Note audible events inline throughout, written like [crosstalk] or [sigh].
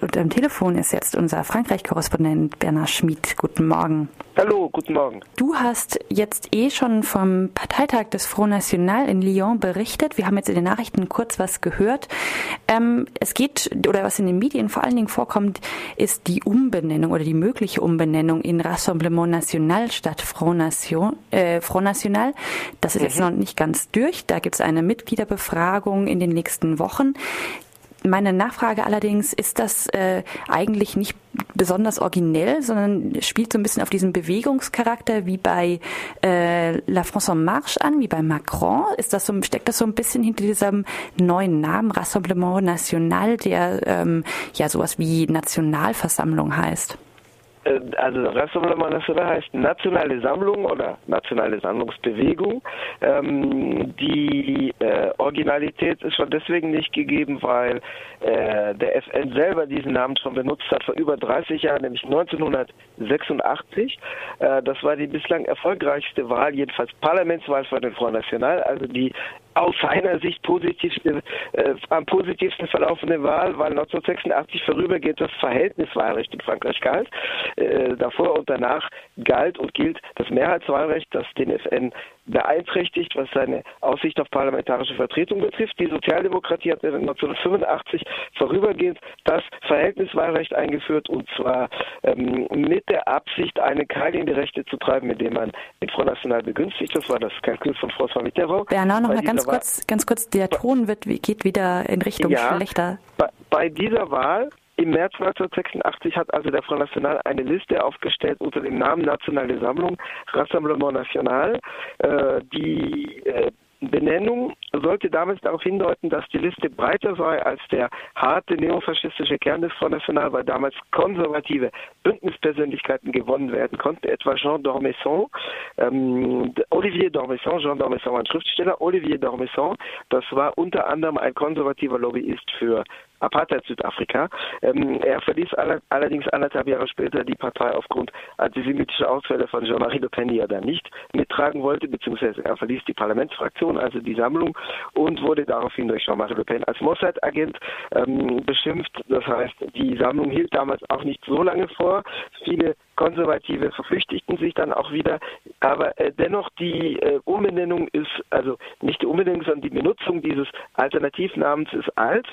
Und am Telefon ist jetzt unser Frankreich-Korrespondent Bernhard Schmid. Guten Morgen. Hallo, guten Morgen. Du hast jetzt eh schon vom Parteitag des Front National in Lyon berichtet. Wir haben jetzt in den Nachrichten kurz was gehört. Ähm, es geht, oder was in den Medien vor allen Dingen vorkommt, ist die Umbenennung oder die mögliche Umbenennung in Rassemblement National statt Front, Nation, äh, Front National. Das ist mhm. jetzt noch nicht ganz durch. Da gibt es eine Mitgliederbefragung in den nächsten Wochen. Meine Nachfrage allerdings, ist das äh, eigentlich nicht besonders originell, sondern spielt so ein bisschen auf diesen Bewegungscharakter wie bei äh, La France en Marche an, wie bei Macron? Ist das so, steckt das so ein bisschen hinter diesem neuen Namen Rassemblement National, der ähm, ja sowas wie Nationalversammlung heißt? Äh, also Rassemblement National heißt nationale Sammlung oder nationale Sammlungsbewegung. Ähm, die äh, Originalität ist schon deswegen nicht gegeben, weil äh, der FN selber diesen Namen schon benutzt hat vor über 30 Jahren, nämlich 1986. Äh, das war die bislang erfolgreichste Wahl, jedenfalls Parlamentswahl für den Front National, also die aus seiner Sicht positivste, äh, am positivsten verlaufende Wahl, weil 1986 vorübergehend das Verhältniswahlrecht in Frankreich galt. Äh, davor und danach galt und gilt das Mehrheitswahlrecht, das den FN beeinträchtigt, was seine Aussicht auf parlamentarische Vertretung betrifft. Die Sozialdemokratie hat 1985 vorübergehend das Verhältniswahlrecht eingeführt und zwar ähm, mit der Absicht, einen Keil in die Rechte zu treiben, mit dem man den Front National begünstigt. Das war das Kalkül von François Mitterrand. Bernard, noch mal ganz kurz, ganz kurz, der Ton wird, geht wieder in Richtung ja, schlechter. Bei, bei dieser Wahl im März 1986 hat also der Front National eine Liste aufgestellt unter dem Namen Nationale Sammlung, Rassemblement National, äh, die äh, Benennung sollte damals darauf hindeuten, dass die Liste breiter sei als der harte neofaschistische Kern des Front National, weil damals konservative Bündnispersönlichkeiten gewonnen werden konnten, etwa Jean d'Ormesson, ähm, Olivier d'Ormesson, Jean d'Ormesson war ein Schriftsteller, Olivier d'Ormesson, das war unter anderem ein konservativer Lobbyist für Apartheid-Südafrika. Ähm, er verließ aller, allerdings anderthalb Jahre später die Partei aufgrund antisemitischer Ausfälle von Jean-Marie Le Pen, die er da nicht mittragen wollte, beziehungsweise er verließ die Parlamentsfraktion, also die Sammlung, und wurde daraufhin durch Jean-Marie Le Pen als Mossad-Agent ähm, beschimpft. Das heißt, die Sammlung hielt damals auch nicht so lange vor. Viele Konservative verflüchtigten sich dann auch wieder. Aber äh, dennoch die äh, Umbenennung ist, also nicht die Umbenennung, sondern die Benutzung dieses Alternativnamens ist alt.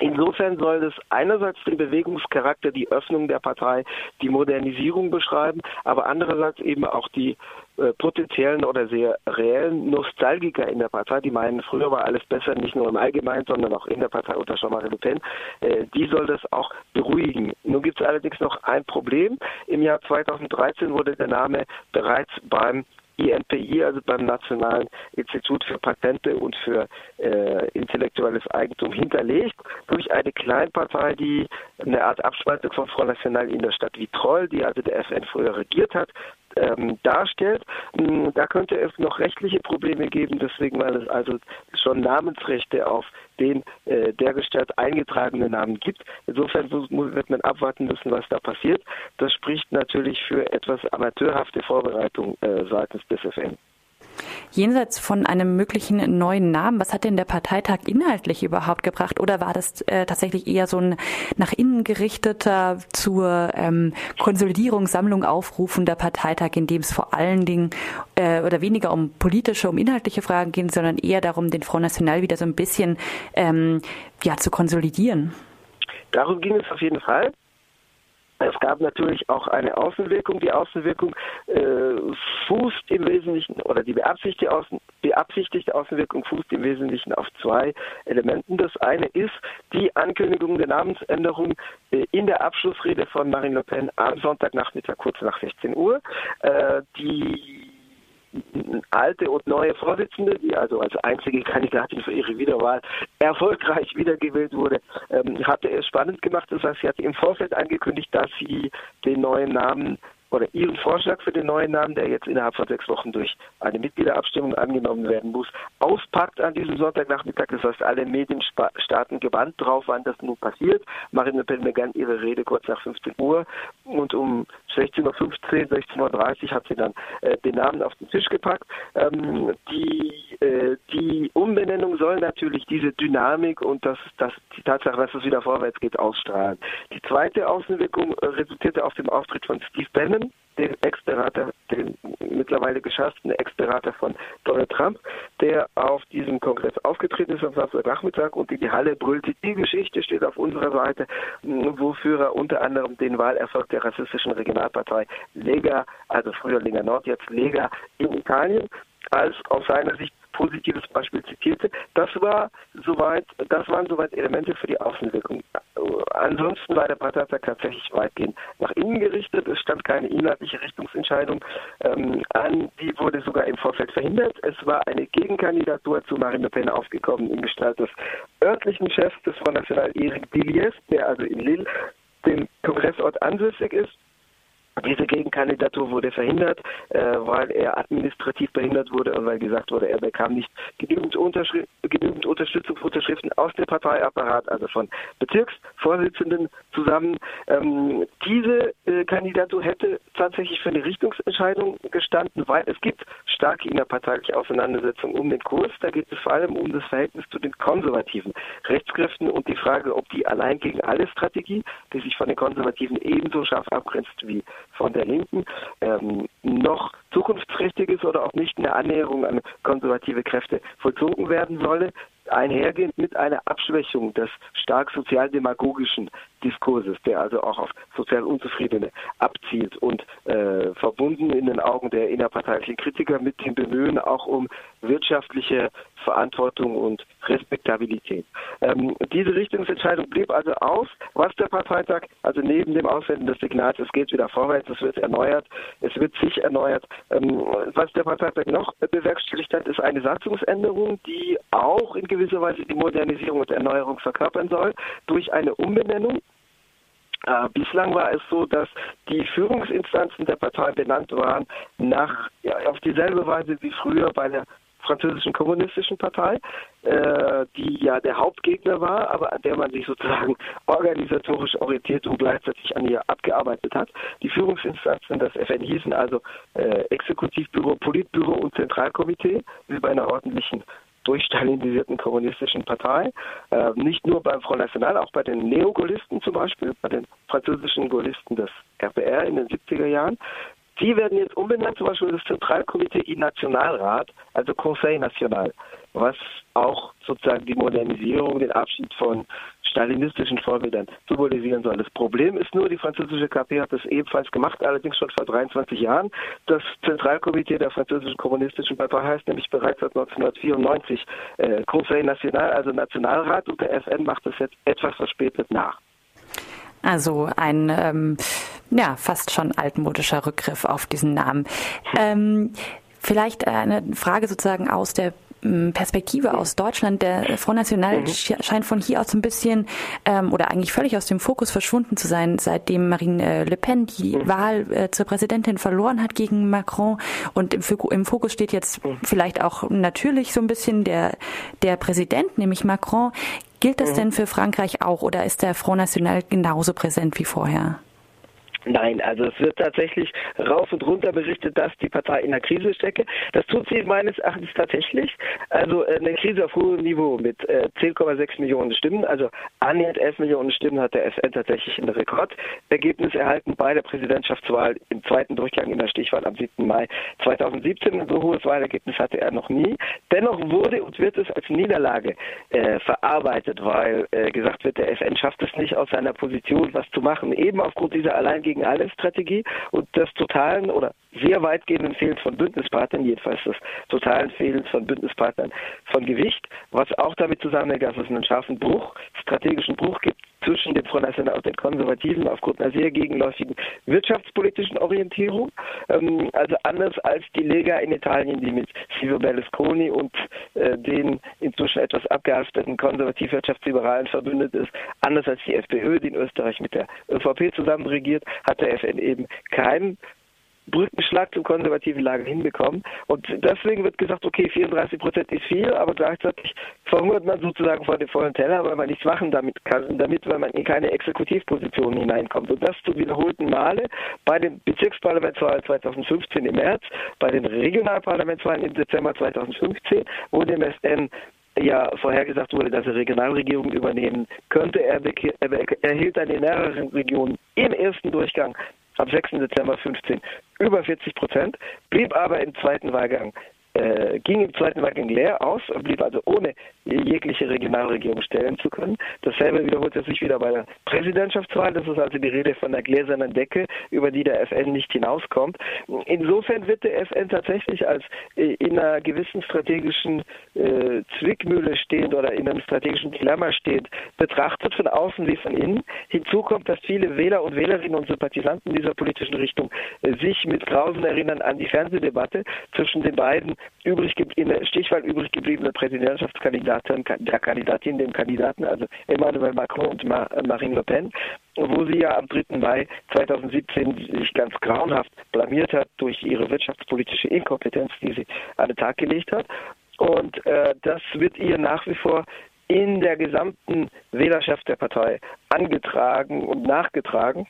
Insofern soll das einerseits den Bewegungscharakter, die Öffnung der Partei, die Modernisierung beschreiben, aber andererseits eben auch die äh, potenziellen oder sehr reellen Nostalgiker in der Partei, die meinen, früher war alles besser, nicht nur im Allgemeinen, sondern auch in der Partei unter Jean-Marie Le Pen, äh, die soll das auch beruhigen. Nun gibt es allerdings noch ein Problem. Im Jahr 2013 wurde der Name bereits beim INPI, also beim Nationalen Institut für Patente und für äh, intellektuelles Eigentum hinterlegt, durch eine Kleinpartei, die eine Art Abspaltung von Front National in der Stadt Vitrolles, die also der FN früher regiert hat, ähm, darstellt. Hm, da könnte es noch rechtliche Probleme geben, deswegen, weil es also schon Namensrechte auf den äh, dergestalt eingetragenen Namen gibt. Insofern wird man abwarten müssen, was da passiert. Das spricht natürlich für etwas amateurhafte Vorbereitung äh, seitens des FN. Jenseits von einem möglichen neuen Namen, was hat denn der Parteitag inhaltlich überhaupt gebracht? Oder war das äh, tatsächlich eher so ein nach innen gerichteter zur ähm, Konsolidierung, Sammlung aufrufender Parteitag, in dem es vor allen Dingen äh, oder weniger um politische, um inhaltliche Fragen geht, sondern eher darum, den Front National wieder so ein bisschen ähm, ja, zu konsolidieren? Darum ging es auf jeden Fall. Es gab natürlich auch eine Außenwirkung. Die Außenwirkung äh, fußt im Wesentlichen, oder die beabsichtigte, Außen, beabsichtigte Außenwirkung fußt im Wesentlichen auf zwei Elementen. Das eine ist die Ankündigung der Namensänderung äh, in der Abschlussrede von Marine Le Pen am Sonntagnachmittag kurz nach 16 Uhr. Äh, die alte und neue Vorsitzende, die also als einzige Kandidatin für ihre Wiederwahl erfolgreich wiedergewählt wurde, ähm, hatte es spannend gemacht. Das heißt, sie hatte im Vorfeld angekündigt, dass sie den neuen Namen oder ihren Vorschlag für den neuen Namen, der jetzt innerhalb von sechs Wochen durch eine Mitgliederabstimmung angenommen werden muss, auspackt an diesem Sonntagnachmittag. Das heißt, alle Medien starten gebannt drauf, wann das nun passiert. Marine Le Pen begann ihre Rede kurz nach 15 Uhr und um 16.15 Uhr, 16.30 Uhr hat sie dann äh, den Namen auf den Tisch gepackt. Ähm, die, äh, die Umbenennung soll natürlich diese Dynamik und das, das, die Tatsache, dass es wieder vorwärts geht, ausstrahlen. Die zweite Außenwirkung äh, resultierte aus dem Auftritt von Steve Bannon, den Ex-Berater, den mittlerweile geschassten Ex-Berater von Donald Trump, der auf diesem Kongress aufgetreten ist am Samstagnachmittag und in die Halle brüllte, die Geschichte steht auf unserer Seite, wofür er unter anderem den Wahlerfolg der rassistischen Regionalpartei Lega, also früher Lega Nord, jetzt Lega in Italien, als aus seiner Sicht positives Beispiel zitierte. Das war soweit, das waren soweit Elemente für die Außenwirkung. Ansonsten war der Parteitag tatsächlich weitgehend nach innen gerichtet. Es stand keine inhaltliche Richtungsentscheidung ähm, an. Die wurde sogar im Vorfeld verhindert. Es war eine Gegenkandidatur zu Marine Le Pen aufgekommen in Gestalt des örtlichen Chefs des Front National, Eric Dilliers, der also in Lille dem Kongressort ansässig ist diese Gegenkandidatur wurde verhindert, äh, weil er administrativ behindert wurde und weil gesagt wurde, er bekam nicht genügend, genügend Unterstützungsunterschriften aus dem Parteiapparat, also von Bezirksvorsitzenden zusammen. Ähm, diese äh, Kandidatur hätte tatsächlich für eine Richtungsentscheidung gestanden, weil es gibt starke innerparteiliche Auseinandersetzungen um den Kurs. Da geht es vor allem um das Verhältnis zu den konservativen Rechtskräften und die Frage, ob die allein gegen alle Strategie, die sich von den Konservativen ebenso scharf abgrenzt wie von der Linken ähm, noch zukunftsträchtig ist oder auch nicht eine Annäherung an konservative Kräfte vollzogen werden solle einhergehend mit einer Abschwächung des stark sozialdemagogischen Diskurses, der also auch auf sozial Unzufriedene abzielt und äh, verbunden in den Augen der innerparteilichen Kritiker mit dem Bemühen auch um wirtschaftliche Verantwortung und Respektabilität. Ähm, diese Richtungsentscheidung blieb also aus. Was der Parteitag, also neben dem Aussenden des Signals, es geht wieder vorwärts, es wird erneuert, es wird sich erneuert. Ähm, was der Parteitag noch bewerkstelligt hat, ist eine Satzungsänderung, die auch in gewisser Weise die Modernisierung und Erneuerung verkörpern soll, durch eine Umbenennung. Äh, bislang war es so, dass die Führungsinstanzen der Partei benannt waren nach ja, auf dieselbe Weise wie früher bei der französischen kommunistischen Partei, äh, die ja der Hauptgegner war, aber an der man sich sozusagen organisatorisch orientiert und gleichzeitig an ihr abgearbeitet hat. Die Führungsinstanzen des FN hießen also äh, Exekutivbüro, Politbüro und Zentralkomitee, wie bei einer ordentlichen durchstalinisierten kommunistischen Partei. Äh, nicht nur beim Front National, auch bei den Neogaullisten zum Beispiel, bei den französischen Gaullisten des RPR in den 70er Jahren. Die werden jetzt umbenannt, zum Beispiel das Zentralkomitee in Nationalrat, also Conseil National, was auch sozusagen die Modernisierung, den Abschied von stalinistischen Vorbildern symbolisieren soll. Das Problem ist nur, die französische KP hat das ebenfalls gemacht, allerdings schon vor 23 Jahren. Das Zentralkomitee der französischen kommunistischen Partei heißt nämlich bereits seit 1994 äh, Conseil National, also Nationalrat, und der FN macht das jetzt etwas verspätet nach. Also ein ähm, ja fast schon altmodischer Rückgriff auf diesen Namen. [laughs] Ähm, vielleicht eine Frage sozusagen aus der Perspektive aus Deutschland. Der Front National mhm. scheint von hier aus ein bisschen ähm, oder eigentlich völlig aus dem Fokus verschwunden zu sein, seitdem Marine äh, Le Pen die mhm. Wahl äh, zur Präsidentin verloren hat gegen Macron. Und im, im Fokus steht jetzt mhm. vielleicht auch natürlich so ein bisschen der, der Präsident, nämlich Macron. Gilt das denn für Frankreich auch oder ist der Front National genauso präsent wie vorher? Nein, also es wird tatsächlich rauf und runter berichtet, dass die Partei in einer Krise stecke. Das tut sie meines Erachtens tatsächlich. Also äh, eine Krise auf hohem Niveau mit äh, 10,6 Millionen Stimmen, also annähernd 11 Millionen Stimmen hat der FN tatsächlich ein Rekordergebnis erhalten bei der Präsidentschaftswahl im zweiten Durchgang in der Stichwahl am 7. Mai 2017. Ein so hohes Wahlergebnis hatte er noch nie. Dennoch wurde und wird es als Niederlage äh, verarbeitet, weil äh, gesagt wird, der FN schafft es nicht aus seiner Position was zu machen, eben aufgrund dieser allein gegen alle Strategie und des totalen oder sehr weitgehenden Fehlens von Bündnispartnern, jedenfalls des totalen Fehlens von Bündnispartnern von Gewicht, was auch damit zusammenhängt, dass es einen scharfen Bruch, strategischen Bruch gibt zwischen dem Front National und den Konservativen aufgrund einer sehr gegenläufigen wirtschaftspolitischen Orientierung. Ähm, also anders als die Lega in Italien, die mit Silvio Berlusconi und den inzwischen etwas abgehafteten konservativ-wirtschaftsliberalen verbündet ist, anders als die FPÖ, die in Österreich mit der ÖVP zusammen regiert, hat der FN eben keinen Brückenschlag zum konservativen Lager hinbekommen. Und deswegen wird gesagt, okay, 34 Prozent ist viel, aber gleichzeitig verhungert man sozusagen vor dem vollen Teller, weil man nichts machen damit kann, damit, weil man in keine Exekutivposition hineinkommt. Und das zu wiederholten Male bei den Bezirksparlamentswahlen 2015 im März, bei den Regionalparlamentswahlen im Dezember 2015, wo dem SN ja vorhergesagt wurde, dass er Regionalregierungen übernehmen könnte. Er erhielt dann in mehreren Regionen im ersten Durchgang am 6. Dezember 15 über 40 Prozent, blieb aber im zweiten Wahlgang äh, ging im Zweiten Wahlgang leer aus, blieb also ohne jegliche Regionalregierung stellen zu können. Dasselbe wiederholte sich wieder bei der Präsidentschaftswahl. Das ist also die Rede von der gläsernen Decke, über die der FN nicht hinauskommt. Insofern wird der FN tatsächlich als äh, in einer gewissen strategischen äh, Zwickmühle stehend oder in einem strategischen Dilemma stehend betrachtet, von außen wie von innen. Hinzu kommt, dass viele Wähler und Wählerinnen und Sympathisanten dieser politischen Richtung äh, sich mit Grausen erinnern an die Fernsehdebatte zwischen den beiden übrig in der Stichwahl übrig gebliebene Präsidentschaftskandidatin, der Kandidatin, dem Kandidaten, also Emmanuel Macron und Marine Le Pen, wo sie ja am 3. Mai 2017 sich ganz grauenhaft blamiert hat durch ihre wirtschaftspolitische Inkompetenz, die sie an den Tag gelegt hat. Und äh, das wird ihr nach wie vor in der gesamten Wählerschaft der Partei angetragen und nachgetragen.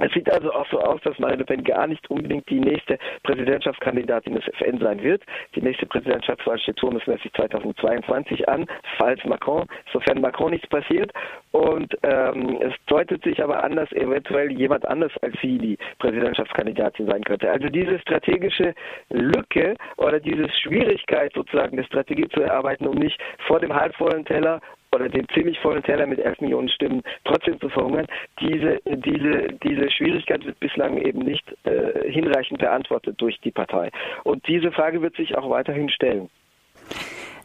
Es sieht also auch so aus, dass Marine Le Pen gar nicht unbedingt die nächste Präsidentschaftskandidatin des FN sein wird. Die nächste Präsidentschaftswahl steht turnusmäßig 2022 an, falls Macron, sofern Macron nichts passiert. Und ähm, es deutet sich aber an, dass eventuell jemand anders als sie die Präsidentschaftskandidatin sein könnte. Also diese strategische Lücke oder diese Schwierigkeit sozusagen eine Strategie zu erarbeiten, um nicht vor dem halbvollen Teller oder den ziemlich vollen Teller mit 11 Millionen Stimmen trotzdem zu verhungern, diese, diese, diese Schwierigkeit wird bislang eben nicht äh, hinreichend beantwortet durch die Partei. Und diese Frage wird sich auch weiterhin stellen.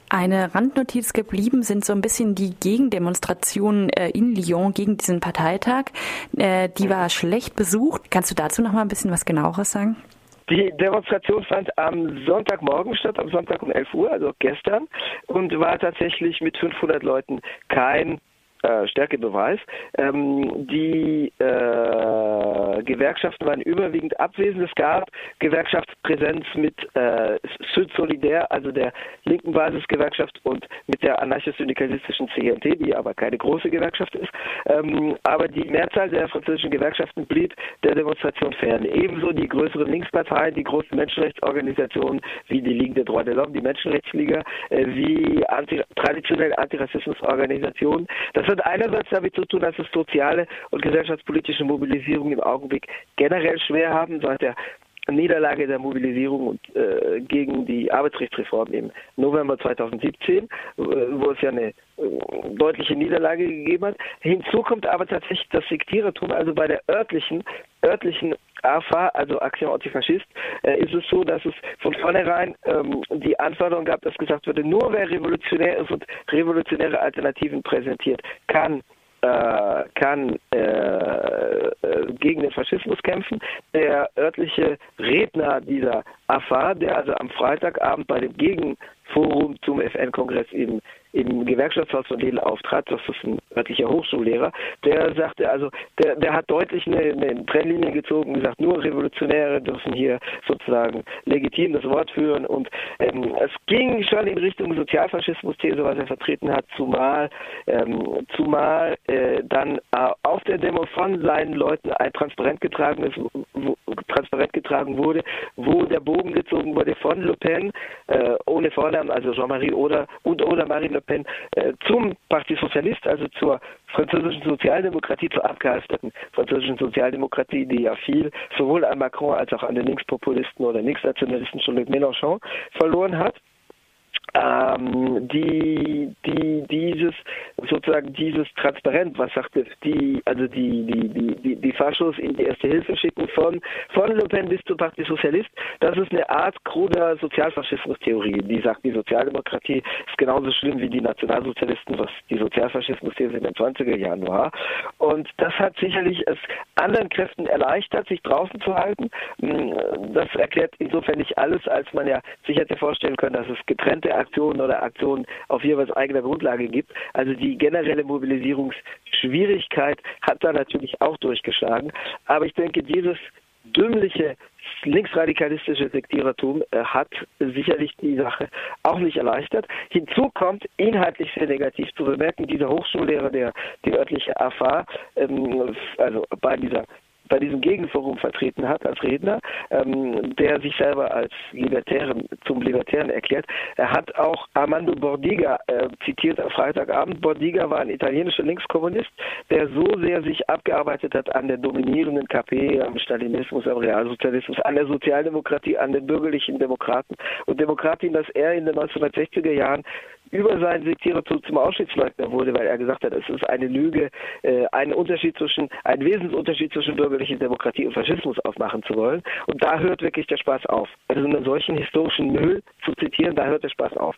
Eine Randnotiz geblieben sind so ein bisschen die Gegendemonstrationen äh, in Lyon gegen diesen Parteitag. Äh, die war schlecht besucht. Kannst du dazu noch mal ein bisschen was genaueres sagen? Die Demonstration fand am Sonntagmorgen statt, am Sonntag um 11 Uhr, also gestern, und war tatsächlich mit 500 Leuten. Kein äh, Stärkebeweis. Ähm, die äh, Gewerkschaften waren überwiegend abwesend. Es gab Gewerkschaftspräsenz mit äh, Süd Solidär, also der linken Basisgewerkschaft und mit der anarchisch-syndikalistischen CNT, die aber keine große Gewerkschaft ist. Ähm, aber die Mehrzahl der französischen Gewerkschaften blieb der Demonstration fern. Ebenso die größeren Linksparteien, die großen Menschenrechtsorganisationen wie die Ligue des Droits de l'Homme, die Menschenrechtsliga, äh, wie anti traditionelle Antirassismusorganisationen. Das hat einerseits damit zu tun, dass es soziale und gesellschaftspolitische Mobilisierung im Augenblick generell schwer haben, seit der Niederlage der Mobilisierung und, äh, gegen die Arbeitsrechtsreform im November 2017, äh, wo es ja eine äh, deutliche Niederlage gegeben hat. Hinzu kommt aber tatsächlich das Sektierertum, also bei der örtlichen, örtlichen AFA, also Action Antifaschist, äh, ist es so, dass es von vornherein ähm, die Anforderung gab, dass gesagt wurde, nur wer revolutionär ist und revolutionäre Alternativen präsentiert, kann kann äh, äh, gegen den Faschismus kämpfen. Der örtliche Redner dieser AFA, der also am Freitagabend bei dem Gegenforum zum FN-Kongress in im Gewerkschaftshaus von Wedel auftrat, das ist ein örtlicher Hochschullehrer, der sagte also, der, der hat deutlich eine, eine Trennlinie gezogen und gesagt, nur Revolutionäre dürfen hier sozusagen legitim das Wort führen. Und ähm, es ging schon in Richtung Sozialfaschismus-These, was er vertreten hat, zumal, ähm, zumal äh, dann äh, auf der Demo von seinen Leuten ein Transparent getragen wo, Transparent getragen wurde, wo der Bogen gezogen wurde von Le Pen, äh, ohne Vornamen, also Jean-Marie oder und oder Marine Le Pen äh, zum Parti Socialiste, also zur französischen Sozialdemokratie, zur abgehalfterten französischen Sozialdemokratie, die ja viel sowohl an Macron als auch an den Linkspopulisten oder Linksnationalisten Jean-Luc Mélenchon verloren hat ähm, die, die, dieses, sozusagen dieses Transparent, was sagte die, also die, die, die, die, die Faschos in die erste Hilfe schicken von, von Le Pen bis zum Parti Socialist, das ist eine Art kruder Sozialfaschismus-Theorie, die sagt, die Sozialdemokratie ist genauso schlimm wie die Nationalsozialisten, was die Sozialfaschismus-Theorie in den 20er Jahren war. Und das hat sicherlich es anderen Kräften erleichtert, sich draußen zu halten. Das erklärt insofern nicht alles, als man ja sich hätte vorstellen können, dass es getrennte Aktionen oder Aktionen auf jeweils eigener Grundlage gibt. Also die generelle Mobilisierungsschwierigkeit hat da natürlich auch durchgeschlagen. Aber ich denke, dieses dümmliche linksradikalistische Sektierertum äh, hat sicherlich die Sache auch nicht erleichtert. Hinzu kommt, inhaltlich sehr negativ zu bemerken, dieser Hochschullehrer, der die örtliche AFA, ähm, also bei dieser bei diesem Gegenforum vertreten hat als Redner, ähm, der sich selber als Libertären zum Libertären erklärt. Er hat auch Armando Bordiga äh, zitiert am Freitagabend. Bordiga war ein italienischer Linkskommunist, der so sehr sich abgearbeitet hat an der dominierenden KP, am Stalinismus, am Realsozialismus, an der Sozialdemokratie, an den bürgerlichen Demokraten und Demokratien, dass er in den 1960er Jahren über seinen Sektierertum zum Auschwitzleugner wurde, weil er gesagt hat, es ist eine Lüge, äh, einen Unterschied zwischen, einen Wesensunterschied zwischen bürgerlicher Demokratie und Faschismus aufmachen zu wollen. Und da hört wirklich der Spaß auf. Also einen solchen historischen Müll zu zitieren, da hört der Spaß auf.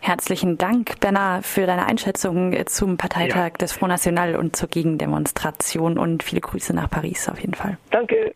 Herzlichen Dank, Bernard, für deine Einschätzung zum Parteitag ja. des Front National und zur Gegendemonstration und viele Grüße nach Paris auf jeden Fall. Danke.